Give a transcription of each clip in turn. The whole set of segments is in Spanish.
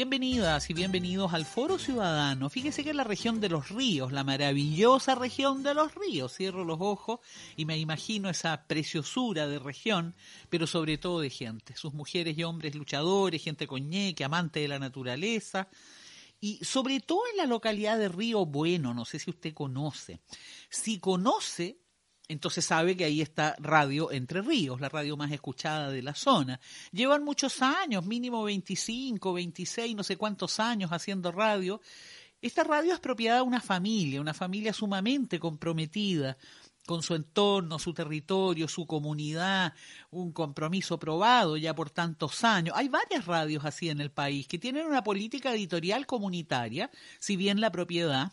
Bienvenidas y bienvenidos al Foro Ciudadano. Fíjese que es la región de los ríos, la maravillosa región de los ríos. Cierro los ojos y me imagino esa preciosura de región, pero sobre todo de gente. Sus mujeres y hombres luchadores, gente coñeque, amante de la naturaleza. Y sobre todo en la localidad de Río Bueno, no sé si usted conoce. Si conoce, entonces sabe que ahí está Radio Entre Ríos, la radio más escuchada de la zona. Llevan muchos años, mínimo 25, 26, no sé cuántos años haciendo radio. Esta radio es propiedad de una familia, una familia sumamente comprometida con su entorno, su territorio, su comunidad, un compromiso probado ya por tantos años. Hay varias radios así en el país que tienen una política editorial comunitaria, si bien la propiedad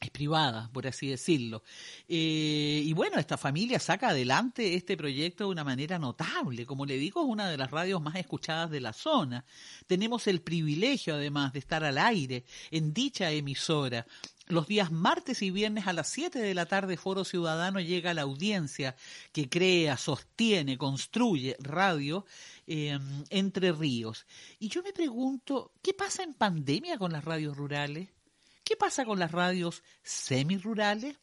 es privada, por así decirlo. Eh, y bueno, esta familia saca adelante este proyecto de una manera notable. Como le digo, es una de las radios más escuchadas de la zona. Tenemos el privilegio, además, de estar al aire en dicha emisora. Los días martes y viernes a las 7 de la tarde, Foro Ciudadano llega a la audiencia que crea, sostiene, construye radio eh, entre ríos. Y yo me pregunto, ¿qué pasa en pandemia con las radios rurales? ¿Qué pasa con las radios semirurales?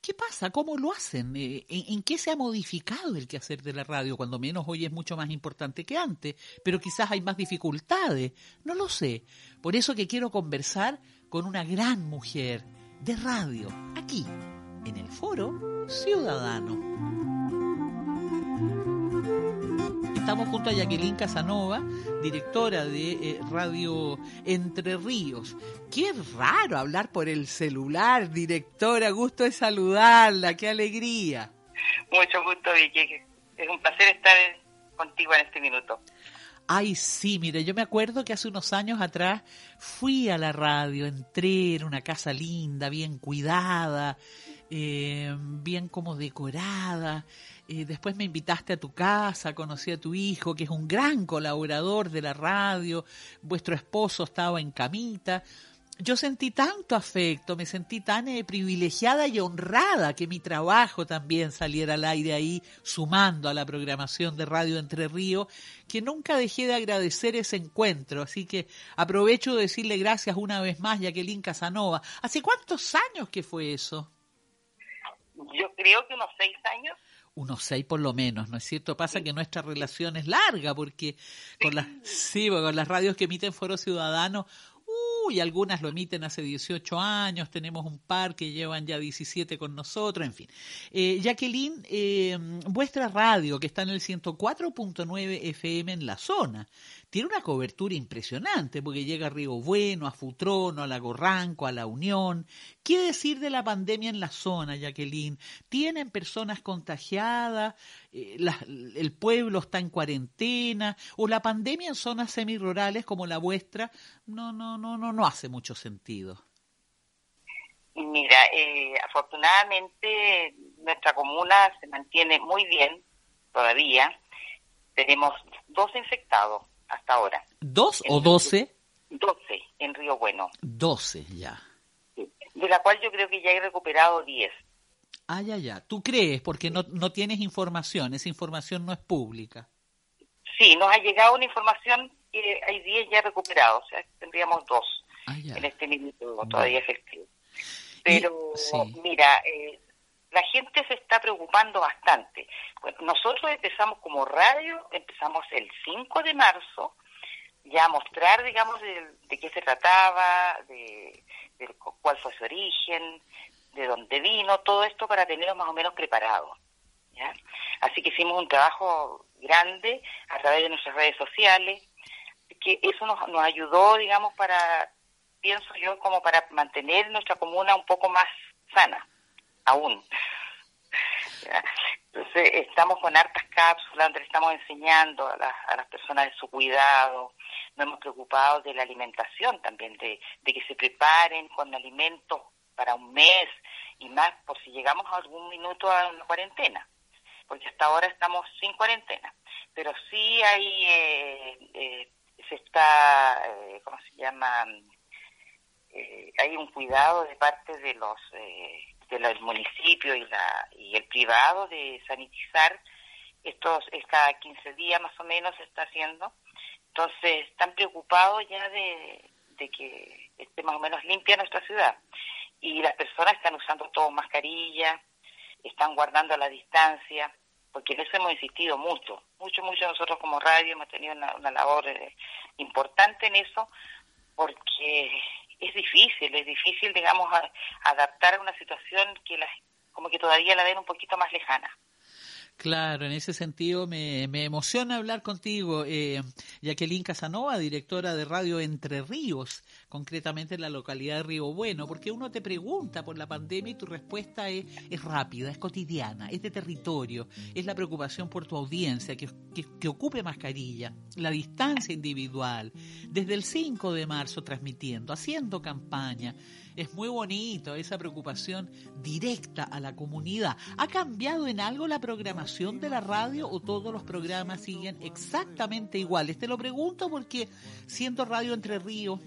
¿Qué pasa? ¿Cómo lo hacen? Eh, ¿En, qué se ha modificado el quehacer de la radio? Cuando menos hoy es mucho más importante que antes, pero quizás hay más dificultades. No lo sé. Por eso que quiero conversar con una gran mujer de radio, aquí, en el Foro Ciudadano. Estamos junto a Jacqueline Casanova, directora de eh, Radio Entre Ríos. Qué raro hablar por el celular, directora. Gusto de saludarla, qué alegría. Mucho gusto, Vicky. Es un placer estar contigo en este minuto. Ay, sí, mire, yo me acuerdo que hace unos años atrás fui a la radio, entré en una casa linda, bien cuidada, eh, bien como decorada. Eh, después me invitaste a tu casa, conocí a tu hijo, que es un gran colaborador de la radio, vuestro esposo estaba en camita. Yo sentí tanto afecto, me sentí tan eh, privilegiada y honrada que mi trabajo también saliera al aire ahí, sumando a la programación de Radio Entre Ríos, que nunca dejé de agradecer ese encuentro. Así que aprovecho de decirle gracias una vez más, Jacqueline Casanova. ¿Hace cuántos años que fue eso? Yo creo que unos seis años. Unos seis por lo menos, ¿no es cierto? Pasa que nuestra relación es larga porque con las, sí, con las radios que emiten Foro Ciudadano, uy, algunas lo emiten hace 18 años, tenemos un par que llevan ya 17 con nosotros, en fin. Eh, Jacqueline, eh, vuestra radio que está en el 104.9 FM en la zona, tiene una cobertura impresionante porque llega a Río Bueno, a Futrono, a Lago Ranco, a La Unión. ¿Qué decir de la pandemia en la zona, Jacqueline? ¿Tienen personas contagiadas? Eh, ¿El pueblo está en cuarentena? ¿O la pandemia en zonas semirurales como la vuestra no, no, no, no, no hace mucho sentido? Mira, eh, afortunadamente nuestra comuna se mantiene muy bien todavía. Tenemos dos infectados hasta ahora. ¿Dos o doce? Doce en Río Bueno. Doce, ya. De la cual yo creo que ya he recuperado diez. Ah, ya, ya. ¿Tú crees? Porque no, no tienes información, esa información no es pública. Sí, nos ha llegado una información que hay diez ya recuperados, o sea, tendríamos dos ah, en este minuto todavía efectivo. Pero, mira, eh, la gente se está preocupando bastante. Bueno, nosotros empezamos como radio, empezamos el 5 de marzo, ya a mostrar, digamos, de, qué se trataba, de, cuál fue su origen, de dónde vino, todo esto para tenerlo más o menos preparado. ¿ya? Así que hicimos un trabajo grande a través de nuestras redes sociales, que eso nos, nos ayudó, digamos, para, pienso yo, como para mantener nuestra comuna un poco más sana aún. Entonces, estamos con hartas cápsulas donde estamos enseñando a las, a las personas de su cuidado, nos hemos preocupado de la alimentación también, de, de que se preparen con alimentos para un mes y más por si llegamos a algún minuto a una cuarentena, porque hasta ahora estamos sin cuarentena, pero sí hay, eh, eh, se está, eh, ¿cómo se llama? hay un cuidado de parte de los del municipio y, la, y el privado de sanitizar. Estos cada 15 días más o menos se está haciendo. Entonces están preocupados ya de, de que esté más o menos limpia nuestra ciudad y las personas están usando todo mascarilla, están guardando la distancia, porque en eso hemos insistido mucho, mucho, mucho nosotros como radio hemos tenido una, labor eh, importante en eso, porque es difícil, es difícil, digamos, adaptar a una situación que las, como que todavía la ven un poquito más lejana. Claro, en ese sentido me, me emociona hablar contigo, eh, Jacqueline Casanova, directora de Radio Entre Ríos, concretamente en la localidad de Río Bueno, porque uno te pregunta por la pandemia y tu respuesta es, es rápida, es cotidiana, es de territorio, es la preocupación por tu audiencia, que, que, que ocupe mascarilla, la distancia individual, desde el 5 de marzo transmitiendo, haciendo campaña, es muy bonito esa preocupación directa a la comunidad. ¿Ha cambiado en algo la programación de la radio o todos los programas siguen exactamente iguales? Te lo pregunto porque siendo Radio Entre Ríos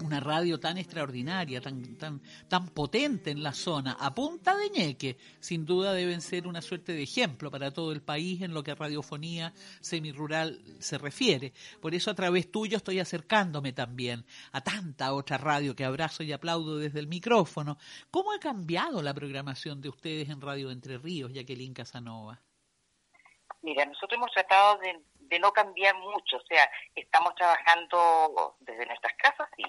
una radio tan extraordinaria, tan, tan, tan potente en la zona, a punta de ñeque, sin duda deben ser una suerte de ejemplo para todo el país en lo que a radiofonía semirural se refiere. Por eso a través tuyo estoy acercándome también a tanta otra radio que abrazo y aplaudo desde el micrófono. ¿Cómo ha cambiado la programación de ustedes en Radio Entre Ríos, Jacqueline Casanova? Mira, nosotros hemos tratado de, no cambiar mucho, o sea, estamos trabajando desde nuestras casas, sí,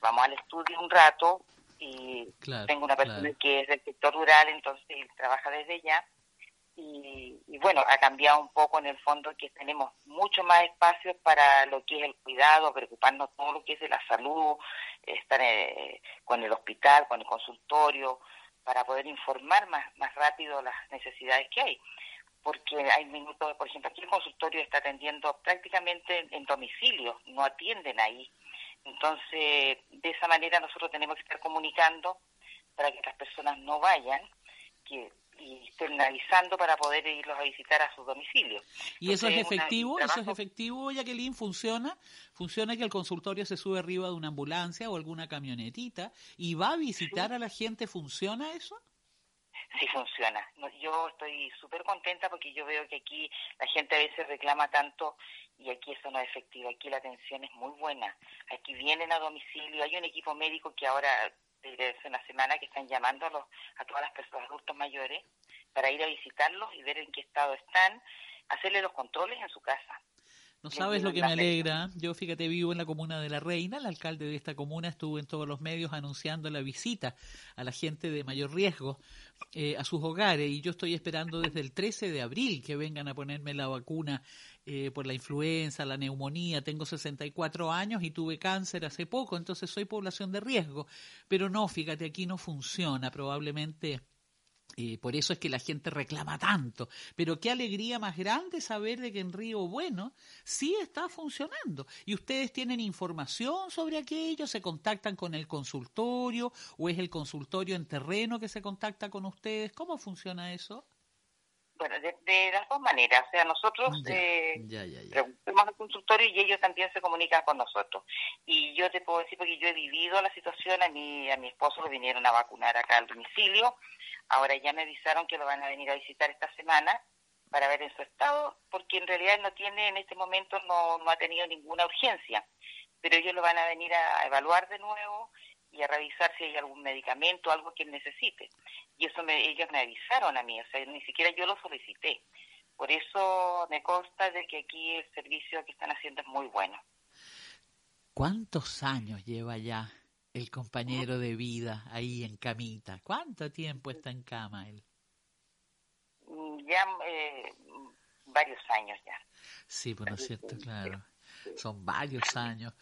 vamos al estudio un rato y tengo una persona que es del sector rural, entonces él trabaja desde allá. Y, bueno, ha cambiado un poco en el fondo que tenemos mucho más espacio para lo que es el cuidado, preocuparnos todo lo que es de la salud, estar eh, con el hospital, con el consultorio, para poder informar más, más rápido las necesidades que hay. Porque hay minutos, por ejemplo, aquí el consultorio está atendiendo prácticamente en domicilio, no atienden ahí. Entonces, de esa manera nosotros tenemos que estar comunicando para que las personas no vayan que, y estén avisando para poder irlos a visitar a sus domicilios. ¿Y eso es efectivo? ¿Eso es efectivo, Jacqueline? ¿Funciona? ¿Funciona que el consultorio se sube arriba de una ambulancia o alguna camionetita y va a visitar a la gente? ¿Funciona eso? Sí funciona. Yo estoy súper contenta porque yo veo que aquí la gente a veces reclama tanto y aquí eso no es efectivo. Aquí la atención es muy buena. Aquí vienen a domicilio. Hay un equipo médico que ahora, desde hace una semana, que están llamando a, los, a todas las personas adultos mayores para ir a visitarlos y ver en qué estado están, hacerle los controles en su casa. No sabes lo que me alegra. Yo, fíjate, vivo en la comuna de La Reina. El alcalde de esta comuna estuvo en todos los medios anunciando la visita a la gente de mayor riesgo eh, a sus hogares. Y yo estoy esperando desde el 13 de abril que vengan a ponerme la vacuna eh, por la influenza, la neumonía. Tengo 64 años y tuve cáncer hace poco, entonces soy población de riesgo. Pero no, fíjate, aquí no funciona. Probablemente eh, por eso es que la gente reclama tanto. Pero qué alegría más grande saber de que en Río Bueno sí está funcionando. Y ustedes tienen información sobre aquello, se contactan con el consultorio o es el consultorio en terreno que se contacta con ustedes. ¿Cómo funciona eso? Bueno, de, las dos maneras. O sea, nosotros eh, preguntamos al consultorio y ellos también se comunican con nosotros. Y yo te puedo decir, porque yo he vivido la situación, a mi, a mi esposo lo vinieron a vacunar acá al domicilio Ahora ya me avisaron que lo van a venir a visitar esta semana para ver en su estado, porque en realidad no tiene en este momento no, no ha tenido ninguna urgencia, pero ellos lo van a venir a evaluar de nuevo y a revisar si hay algún medicamento, algo que él necesite. Y eso me, ellos me avisaron a mí, o sea, ni siquiera yo lo solicité. Por eso me consta de que aquí el servicio que están haciendo es muy bueno. ¿Cuántos años lleva ya el compañero de vida ahí en camita? ¿Cuánto tiempo está en cama él? Mm, ya eh, varios años ya. Sí, por cierto, claro. Son varios años.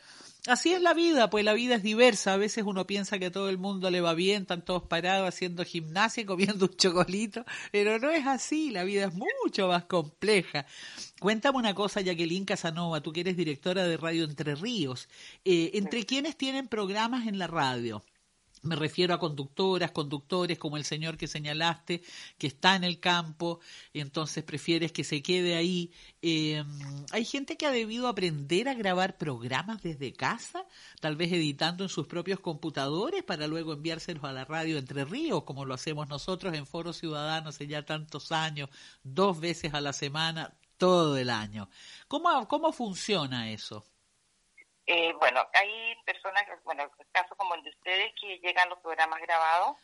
Así es la vida, pues la vida es diversa. A veces uno piensa que a todo el mundo le va bien, están todos parados haciendo gimnasia, comiendo un chocolito, pero no es así, la vida es mucho más compleja. Cuéntame una cosa, Jacqueline Casanova, tú que eres directora de Radio Entre Ríos. Eh, ¿Entre quiénes tienen programas en la radio? Me refiero a conductoras, conductores como el señor que señalaste, que está en el campo, entonces prefieres que se quede ahí. Eh, hay gente que ha debido aprender a grabar programas desde casa, tal vez editando en sus propios computadores para luego enviárselos a la radio Entre Ríos, como lo hacemos nosotros en Foro Ciudadanos hace ya tantos años, dos veces a la semana, todo el año. ¿Cómo, cómo funciona eso? Eh, bueno, hay personas, bueno, casos como el de ustedes que llegan los programas grabados,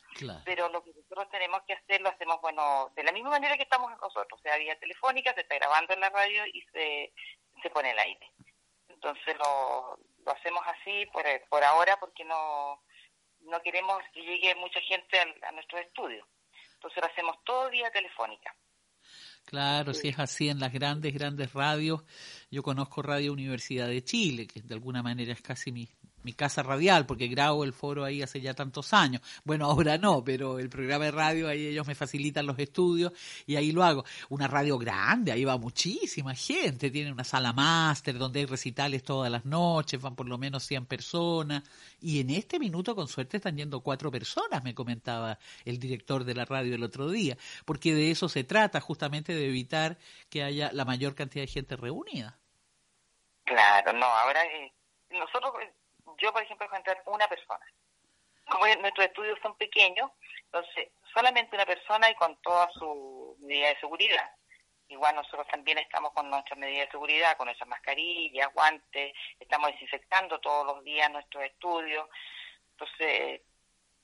pero lo que nosotros tenemos que hacer lo hacemos, bueno, de la misma manera que estamos nosotros, o sea, vía telefónica, se está grabando en la radio y se, se pone el aire. Entonces lo, lo hacemos así por, por ahora porque no, no queremos que llegue mucha gente a, a nuestros estudios. Entonces lo hacemos todo vía telefónica. Claro, si es así en las grandes, grandes radios. Yo conozco Radio Universidad de Chile, que de alguna manera es casi mi, mi casa radial, porque grabo el foro ahí hace ya tantos años. Bueno, ahora no, pero el programa de radio, ahí ellos me facilitan los estudios y ahí lo hago. Una radio grande, ahí va muchísima gente, tiene una sala máster donde hay recitales todas las noches, van por lo menos 100 personas. Y en este minuto, con suerte, están yendo cuatro personas, me comentaba el director de la radio el otro día, porque de eso se trata, justamente de evitar que haya la mayor cantidad de gente reunida. Claro, no, ahora eh, nosotros eh, yo, por ejemplo, voy entrar una persona. Como nuestros estudios son pequeños, entonces solamente una persona y con toda su medida de seguridad. Igual nosotros también estamos con nuestras medidas de seguridad, con nuestras mascarillas, guantes, estamos desinfectando todos los días nuestros estudios. Entonces,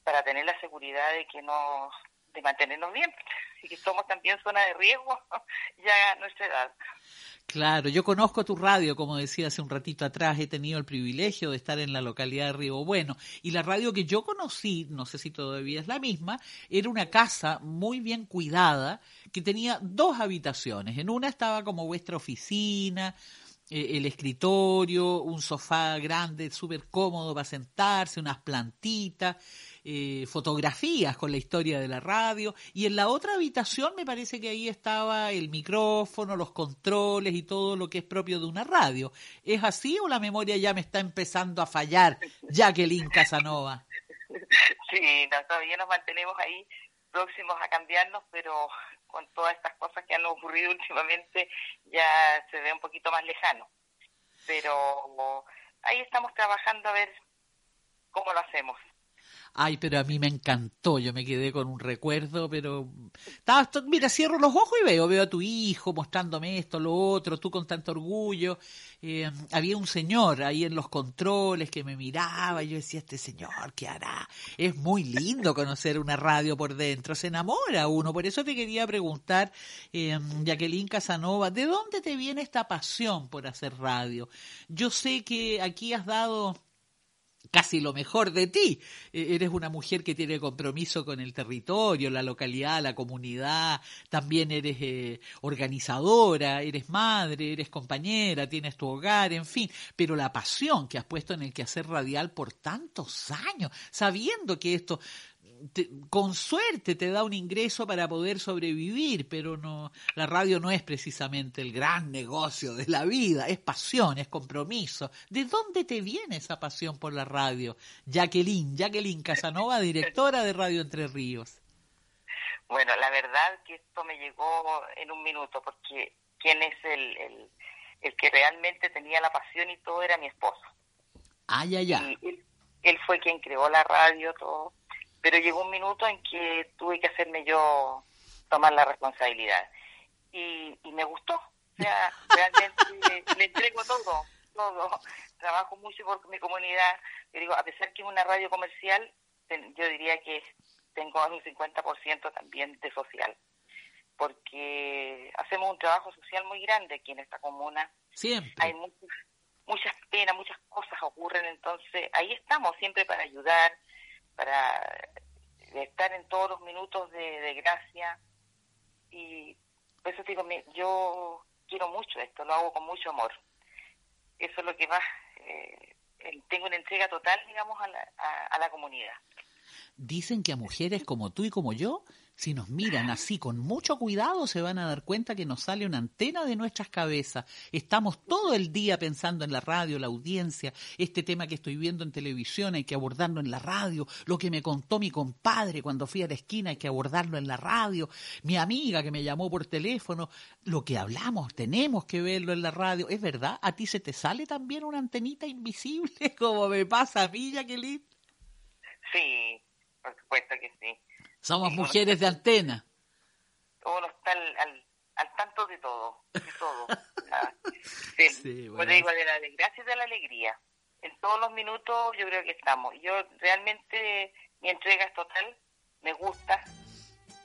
para tener la seguridad de que nos, de mantenernos bien, y que somos también zona de riesgo ya a nuestra edad. Claro, yo conozco tu radio, como decía hace un ratito atrás, he tenido el privilegio de estar en la localidad de Río Bueno, y la radio que yo conocí, no sé si todavía es la misma, era una casa muy bien cuidada que tenía dos habitaciones. En una estaba como vuestra oficina, el escritorio, un sofá grande, súper cómodo para sentarse, unas plantitas eh, fotografías con la historia de la radio y en la otra habitación me parece que ahí estaba el micrófono, los controles y todo lo que es propio de una radio. ¿Es así o la memoria ya me está empezando a fallar, Jacqueline Casanova? Sí, todavía nos mantenemos ahí próximos a cambiarnos, pero con todas estas cosas que han ocurrido últimamente ya se ve un poquito más lejano. Pero ahí estamos trabajando a ver cómo lo hacemos. Ay, pero a mí me encantó, yo me quedé con un recuerdo, pero... mira, cierro los ojos y veo, veo a tu hijo mostrándome esto, lo otro, tú con tanto orgullo. Eh, había un señor ahí en los controles que me miraba y yo decía, este señor, ¿qué hará? Es muy lindo conocer una radio por dentro, se enamora uno. Por eso te quería preguntar, eh, Jacqueline Casanova, ¿de dónde te viene esta pasión por hacer radio? Yo sé que aquí has dado casi lo mejor de ti. E-, eres una mujer que tiene compromiso con el territorio, la localidad, la comunidad, también eres eh, organizadora, eres madre, eres compañera, tienes tu hogar, en fin, pero la pasión que has puesto en el quehacer radial por tantos años, sabiendo que esto con suerte te da un ingreso para poder sobrevivir, pero no, la radio no es precisamente el gran negocio de la vida, es pasión, es compromiso. ¿De dónde te viene esa pasión por la radio? Jacqueline, Jacqueline Casanova, directora de Radio Entre Ríos. Bueno, la verdad que esto me llegó en un minuto, porque quien es el, el, que realmente tenía la pasión y todo era mi esposo. Ah, ya, ya. él, él fue quien creó la radio, todo pero llegó un minuto en que tuve que hacerme yo tomar la responsabilidad. Y, y me gustó. O sea, realmente le entrego todo, todo. Trabajo mucho por mi comunidad. Yo digo, a pesar que es una radio comercial, yo diría que tengo un 50% también de social. Porque hacemos un trabajo social muy grande aquí en esta comuna. Siempre. Hay muchas, muchas penas, muchas cosas ocurren, entonces ahí estamos siempre para ayudar, para estar en todos los minutos de, gracia. Y por eso digo, yo quiero mucho esto, lo hago con mucho amor. eso es lo que más, eh, tengo una entrega total, digamos, a la, a la comunidad. Dicen que a mujeres como tú y como yo si nos miran así con mucho cuidado, se van a dar cuenta que nos sale una antena de nuestras cabezas. Estamos todo el día pensando en la radio, la audiencia, este tema que estoy viendo en televisión hay que abordarlo en la radio, lo que me contó mi compadre cuando fui a la esquina hay que abordarlo en la radio, mi amiga que me llamó por teléfono, lo que hablamos tenemos que verlo en la radio. ¿Es verdad? ¿A ti se te sale también una antenita invisible como me pasa a mí, Jacqueline? Sí, por supuesto que sí. Somos mujeres de antena. Uno está al, al, tanto de todo, de todo. sí, bueno. digo, de la desgracia y de la alegría. En todos los minutos yo creo que estamos. Yo realmente, mi entrega es total, me gusta.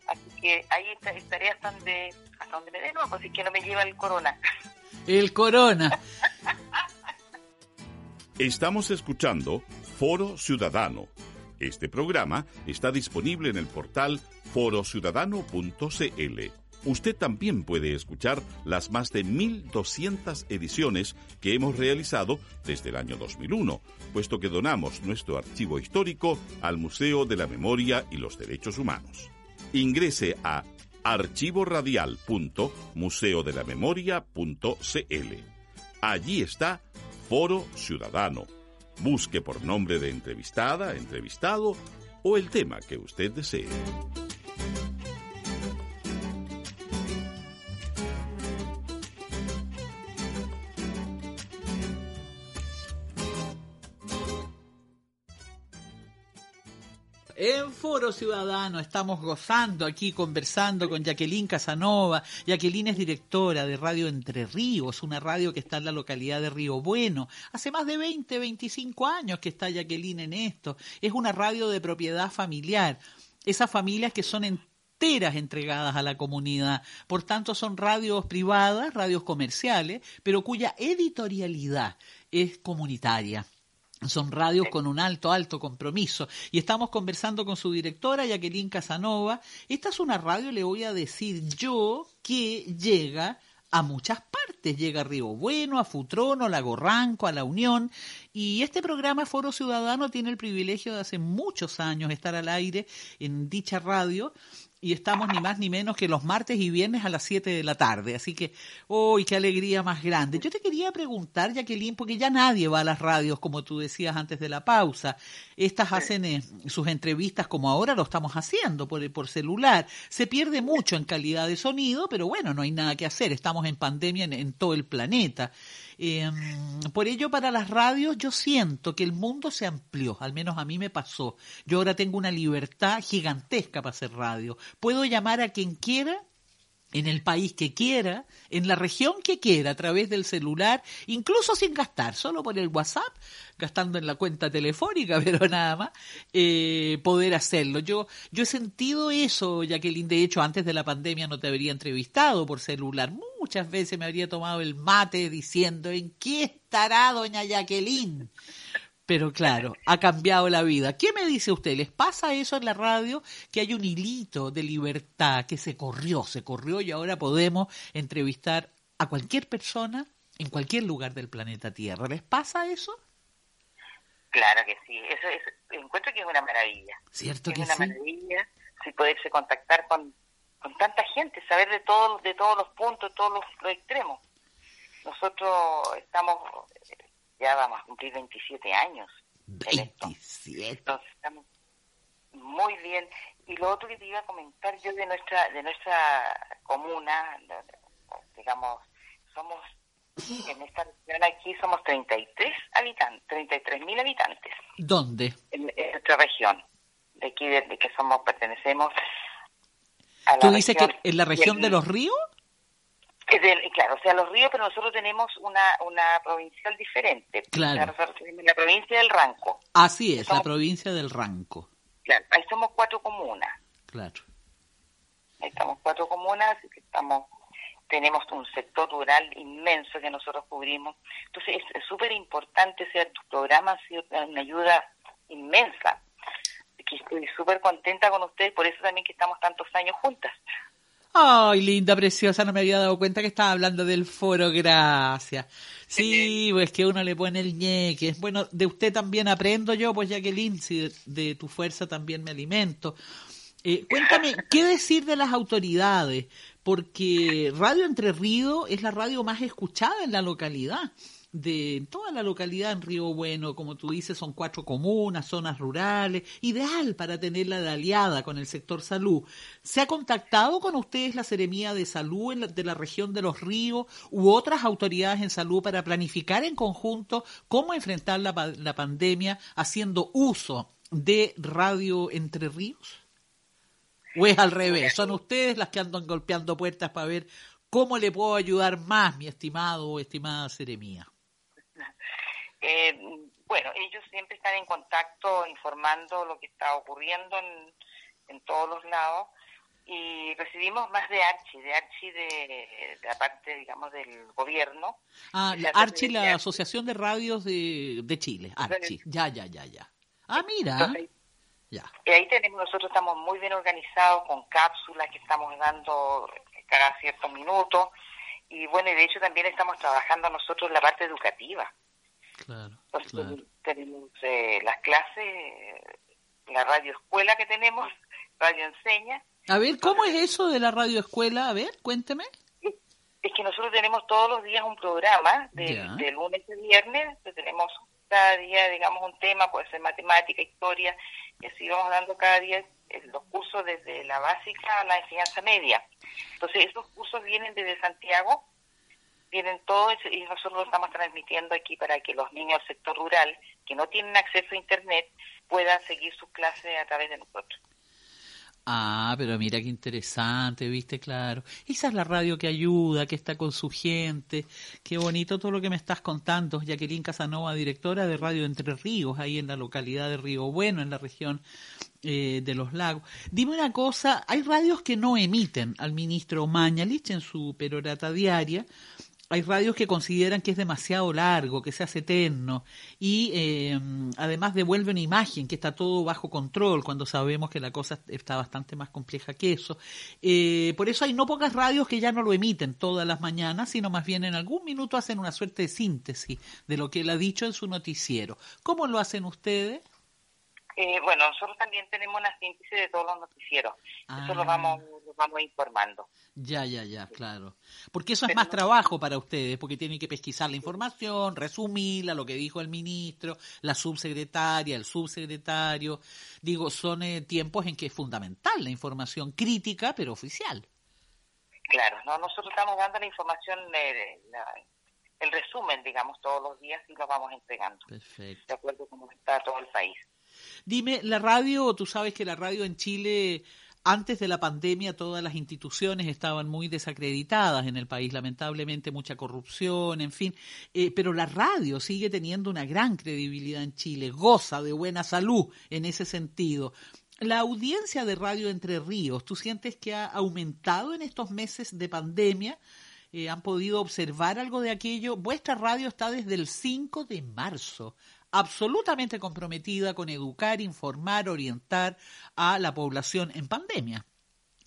Así que ahí estaré hasta donde, hasta donde me dé, no, así que no me lleva el corona. El corona. Estamos escuchando Foro Ciudadano este programa está disponible en el portal forociudadano.cl. Usted también puede escuchar las más de 1.200 ediciones que hemos realizado desde el año 2001, puesto que donamos nuestro archivo histórico al Museo de la Memoria y los Derechos Humanos. Ingrese a archivoradial.museodelamemoria.cl. Allí está Foro Ciudadano Busque por nombre de entrevistada, entrevistado o el tema que usted desee. Foro Ciudadano estamos gozando aquí, conversando con Jacqueline Casanova. Jacqueline es directora de Radio Entre Ríos, una radio que está en la localidad de Río Bueno. Hace más de 20, 25 años que está Jacqueline en esto. Es una radio de propiedad familiar. Esas familias que son enteras entregadas a la comunidad. Por tanto, son radios privadas, radios comerciales, pero cuya editorialidad es comunitaria. Son radios con un alto, alto compromiso. Y estamos conversando con su directora, Jacqueline Casanova. Esta es una radio, le voy a decir yo, que llega a muchas partes. Llega a Río Bueno, a Futrono, a Lago Ranco, a La Unión. Y este programa Foro Ciudadano tiene el privilegio de hace muchos años estar al aire en dicha radio y estamos ni más ni menos que los martes y viernes a las 7 de la tarde. Así que, ¡uy, qué alegría más grande! Yo te quería preguntar, Jacqueline, porque ya nadie va a las radios, como tú decías antes de la pausa. Estas hacen eh, sus entrevistas como ahora lo estamos haciendo por, por celular. Se pierde mucho en calidad de sonido, pero bueno, no hay nada que hacer. Estamos en pandemia en todo el planeta. Eh, por ello, para las radios yo siento que el mundo se amplió, al menos a mí me pasó. Yo ahora tengo una libertad gigantesca para hacer radio. Puedo llamar a quien quiera en el país que quiera, en la región que quiera, a través del celular, incluso sin gastar, solo por el WhatsApp, gastando en la cuenta telefónica, pero nada más, eh, poder hacerlo. Yo, yo he sentido eso, Jacqueline, de hecho, antes de la pandemia no te habría entrevistado por celular. Muchas veces me habría tomado el mate diciendo, ¿en qué estará doña Jacqueline? Pero claro, ha cambiado la vida. ¿Qué me dice usted? ¿Les pasa eso en la radio? Que hay un hilito de libertad que se corrió, se corrió y ahora podemos entrevistar a cualquier persona en cualquier lugar del planeta Tierra. ¿Les pasa eso? Claro que sí. Eso es, encuentro que es una maravilla. ¿Cierto es que una maravilla si poderse contactar con, con tanta gente, saber de todos de todos los puntos, todos los extremos. Nosotros estamos ya vamos a cumplir 27 años. 27. Entonces estamos muy bien. Y lo otro que te iba a comentar yo de nuestra de nuestra comuna, digamos, somos en esta región aquí somos 33 habitantes, 33 mil habitantes. ¿Dónde? En, nuestra región, de aquí de, que somos pertenecemos a la ¿Tú dices que en la región de los ríos? Claro, o sea, los ríos, pero nosotros tenemos una, una provincial diferente. Claro. nosotros tenemos la provincia del Ranco. Así es, la provincia del Ranco. Claro, ahí somos cuatro comunas. Claro. Ahí estamos cuatro comunas, que estamos tenemos un sector rural inmenso que nosotros cubrimos. Entonces es súper importante, sea, tu programa ha sido una ayuda inmensa. Que estoy súper contenta con ustedes, por eso también que estamos tantos años juntas. Ay, linda, preciosa, no me había dado cuenta que estaba hablando del foro, gracias. Sí, pues que uno le pone el ñeque. Bueno, de usted también aprendo yo, pues Jacqueline, si de, tu fuerza también me alimento. Eh, cuéntame, ¿qué decir de las autoridades? Porque Radio Entre Ríos es la radio más escuchada en la localidad de toda la localidad en Río Bueno, como tú dices, son cuatro comunas, zonas rurales, ideal para tenerla de aliada con el sector salud. ¿Se ha contactado con ustedes la Seremía de Salud de la región de los ríos u otras autoridades en salud para planificar en conjunto cómo enfrentar la, la pandemia haciendo uso de Radio Entre Ríos? ¿O es al revés? ¿Son ustedes las que andan golpeando puertas para ver cómo le puedo ayudar más, mi estimado o estimada Seremía? Eh, bueno, ellos siempre están en contacto informando lo que está ocurriendo en, en todos los lados y recibimos más de Archi, de Archi de, la parte, digamos, del gobierno. Ah, Archi, la Asociación de Radios de, de Chile, Archi, ya, ya, ya, ya. Ah, mira. ya. Y ahí tenemos, nosotros estamos muy bien organizados con cápsulas que estamos dando cada cierto minuto y bueno, y de hecho también estamos trabajando nosotros la parte educativa. Claro, Tenemos eh, las clases, la radio escuela que tenemos, radio enseña. A ver, ¿cómo es eso de la radio escuela? A ver, cuénteme. Es que nosotros tenemos todos los días un programa, de, lunes a viernes, tenemos cada día, digamos, un tema, puede ser matemática, historia, y así vamos dando cada día eh, los cursos desde la básica a la enseñanza media. Entonces, esos cursos vienen desde Santiago, tienen todo eso y nosotros lo estamos transmitiendo aquí para que los niños del sector rural que no tienen acceso a Internet puedan seguir sus clases a través de nosotros. Ah, pero mira qué interesante, viste, claro. Esa es la radio que ayuda, que está con su gente. Qué bonito todo lo que me estás contando. Jacqueline Casanova, directora de Radio Entre Ríos, ahí en la localidad de Río Bueno, en la región eh, de los lagos. Dime una cosa, hay radios que no emiten al ministro Mañalich en su perorata diaria, hay radios que consideran que es demasiado largo, que se hace eterno y eh, además devuelve una imagen que está todo bajo control cuando sabemos que la cosa está bastante más compleja que eso. Eh, por eso hay no pocas radios que ya no lo emiten todas las mañanas, sino más bien en algún minuto hacen una suerte de síntesis de lo que él ha dicho en su noticiero. ¿Cómo lo hacen ustedes? Eh, bueno, nosotros también tenemos una síntesis de todos los noticieros. Eso lo ah. vamos, lo vamos informando. Ya, ya, ya, claro. Porque eso es más trabajo para ustedes, porque tienen que pesquisar la información, resumirla, lo que dijo el ministro, la subsecretaria, el subsecretario. Digo, son eh, tiempos en que es fundamental la información crítica, pero oficial. Claro, no, nosotros estamos dando la información, eh, el resumen, digamos, todos los días y lo vamos entregando. Perfecto. De acuerdo con cómo está todo el país. Dime, la radio, tú sabes que la radio en Chile antes de la pandemia todas las instituciones estaban muy desacreditadas en el país, lamentablemente mucha corrupción, en fin, eh, pero la radio sigue teniendo una gran credibilidad en Chile, goza de buena salud en ese sentido. La audiencia de Radio Entre Ríos, ¿tú sientes que ha aumentado en estos meses de pandemia? Eh, ¿Han podido observar algo de aquello? Vuestra radio está desde el 5 de marzo absolutamente comprometida con educar, informar, orientar a la población en pandemia.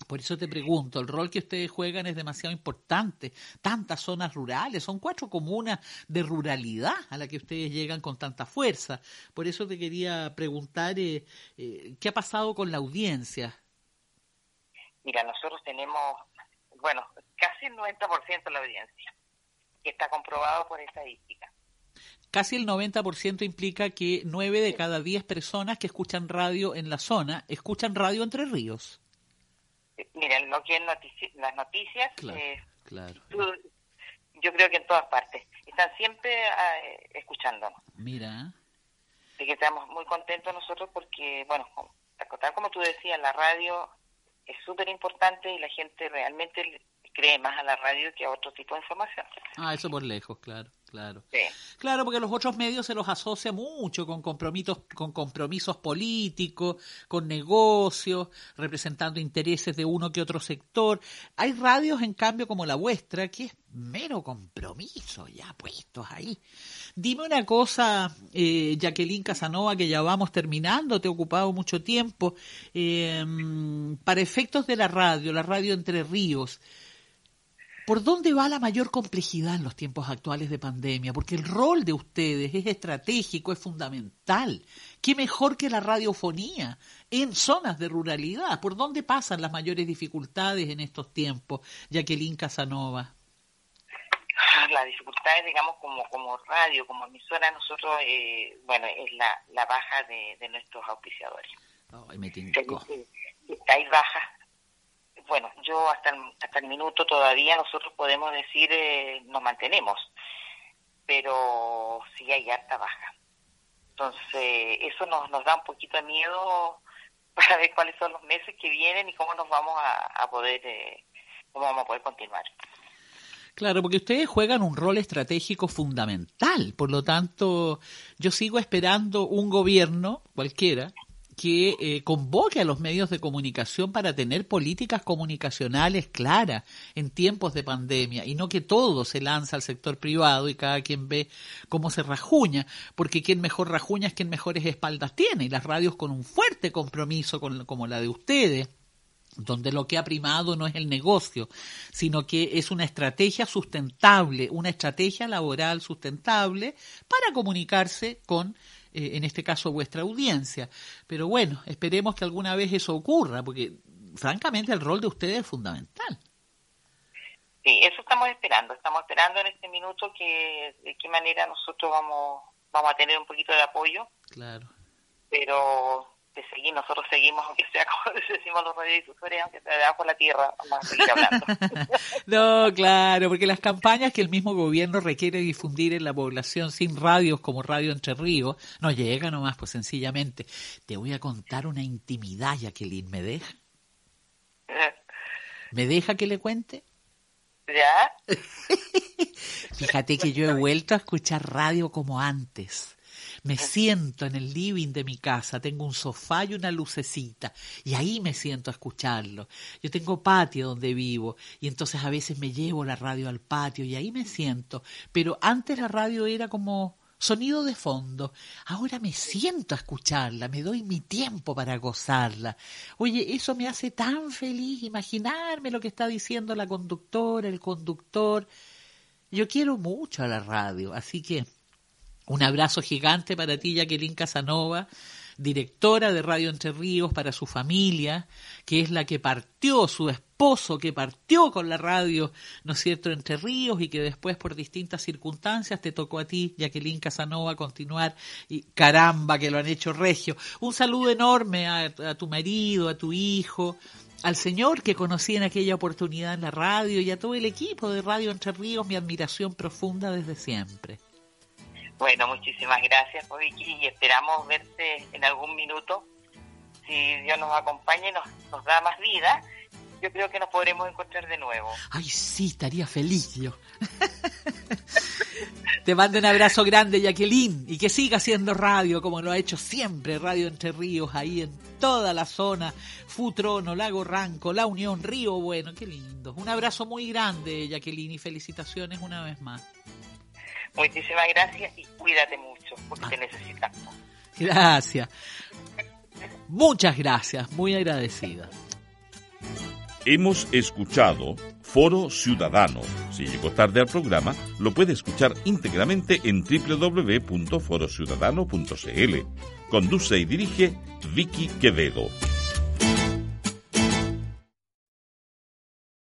Por eso te pregunto, el rol que ustedes juegan es demasiado importante. Tantas zonas rurales, son cuatro comunas de ruralidad a la que ustedes llegan con tanta fuerza. Por eso te quería preguntar, eh, eh, ¿qué ha pasado con la audiencia? Mira, nosotros tenemos, bueno, casi el 90% de la audiencia, que está comprobado por estadística casi el 90% implica que 9 de cada 10 personas que escuchan radio en la zona escuchan radio entre ríos. Miren, lo que es las noticias, claro, eh, yo creo que en todas partes, están siempre eh, escuchándonos. Mira. Así que estamos muy contentos nosotros porque, bueno, tal como tú decías, la radio es súper importante y la gente realmente cree más a la radio que a otro tipo de información. Ah, eso por lejos, claro. Claro. Claro, porque los otros medios se los asocia mucho con compromisos, con compromisos políticos, con negocios, representando intereses de uno que otro sector. Hay radios, en cambio, como la vuestra, que es mero compromiso, ya puestos ahí. Dime una cosa, eh, Jacqueline Casanova, que ya vamos terminando, te he ocupado mucho tiempo. Eh, para efectos de la radio, la radio Entre Ríos, ¿Por dónde va la mayor complejidad en los tiempos actuales de pandemia? Porque el rol de ustedes es estratégico, es fundamental. ¿Qué mejor que la radiofonía en zonas de ruralidad? ¿Por dónde pasan las mayores dificultades en estos tiempos, Jacqueline Casanova? Ah, las dificultades, digamos, como, como radio, como emisora, nosotros, eh, bueno, es la, la baja de, nuestros auspiciadores. Ay, me Hay bajas bueno, yo hasta el, hasta el minuto todavía nosotros podemos decir eh, nos mantenemos, pero sí hay harta baja. Entonces, eso nos, nos da un poquito de miedo para ver cuáles son los meses que vienen y cómo nos vamos a, poder, eh, cómo vamos a poder continuar. Claro, porque ustedes juegan un rol estratégico fundamental. Por lo tanto, yo sigo esperando un gobierno, cualquiera, que eh, convoque a los medios de comunicación para tener políticas comunicacionales claras en tiempos de pandemia y no que todo se lanza al sector privado y cada quien ve cómo se rajuña, porque quien mejor rajuña es quien mejores espaldas tiene y las radios con un fuerte compromiso con, como la de ustedes donde lo que ha primado no es el negocio, sino que es una estrategia sustentable, una estrategia laboral sustentable para comunicarse con eh, en este caso vuestra audiencia. Pero bueno, esperemos que alguna vez eso ocurra, porque francamente el rol de ustedes es fundamental. Sí, eso estamos esperando. Estamos esperando en este minuto que de qué manera nosotros vamos vamos a tener un poquito de apoyo. Claro. Pero seguir, nosotros seguimos, aunque sea como decimos los radiodifusores, aunque sea debajo de la tierra, vamos a seguir hablando. no, claro, porque las campañas que el mismo gobierno requiere difundir en la población sin radios como Radio Entre Ríos, no llega nomás, pues sencillamente. Te voy a contar una intimidad, Jacqueline, ¿me deja? ¿Me deja que le cuente? ¿Ya? Fíjate que yo he vuelto a escuchar radio como antes. Me siento en el living de mi casa, tengo un sofá y una lucecita, y ahí me siento a escucharlo. Yo tengo patio donde vivo, y entonces a veces me llevo la radio al patio y ahí me siento. Pero antes la radio era como sonido de fondo. Ahora me siento a escucharla, me doy mi tiempo para gozarla. Oye, eso me hace tan feliz imaginarme lo que está diciendo la conductora, el conductor. Yo quiero mucho a la radio, así que un abrazo gigante para ti, Jacqueline Casanova, directora de Radio Entre Ríos, para su familia, que es la que partió, su esposo que partió con la radio, ¿no es cierto?, Entre Ríos y que después por distintas circunstancias te tocó a ti, Jacqueline Casanova, continuar y caramba que lo han hecho regio. Un saludo enorme a, a tu marido, a tu hijo, al señor que conocí en aquella oportunidad en la radio y a todo el equipo de Radio Entre Ríos, mi admiración profunda desde siempre. Bueno, muchísimas gracias, Vicky, y esperamos verte en algún minuto. Si Dios nos acompaña y nos, nos da más vida, yo creo que nos podremos encontrar de nuevo. Ay, sí, estaría feliz yo. Te mando un abrazo grande, Jacqueline, y que siga haciendo radio como lo ha hecho siempre, Radio Entre Ríos, ahí en toda la zona, Futrono, Lago Ranco, La Unión, Río Bueno, qué lindo. Un abrazo muy grande, Jacqueline, y felicitaciones una vez más. Muchísimas gracias y cuídate mucho, porque te necesitamos. Gracias. Muchas gracias, muy agradecida. Hemos escuchado Foro Ciudadano. Si llegó tarde al programa, lo puede escuchar íntegramente en www.forociudadano.cl. Conduce y dirige Vicky Quevedo.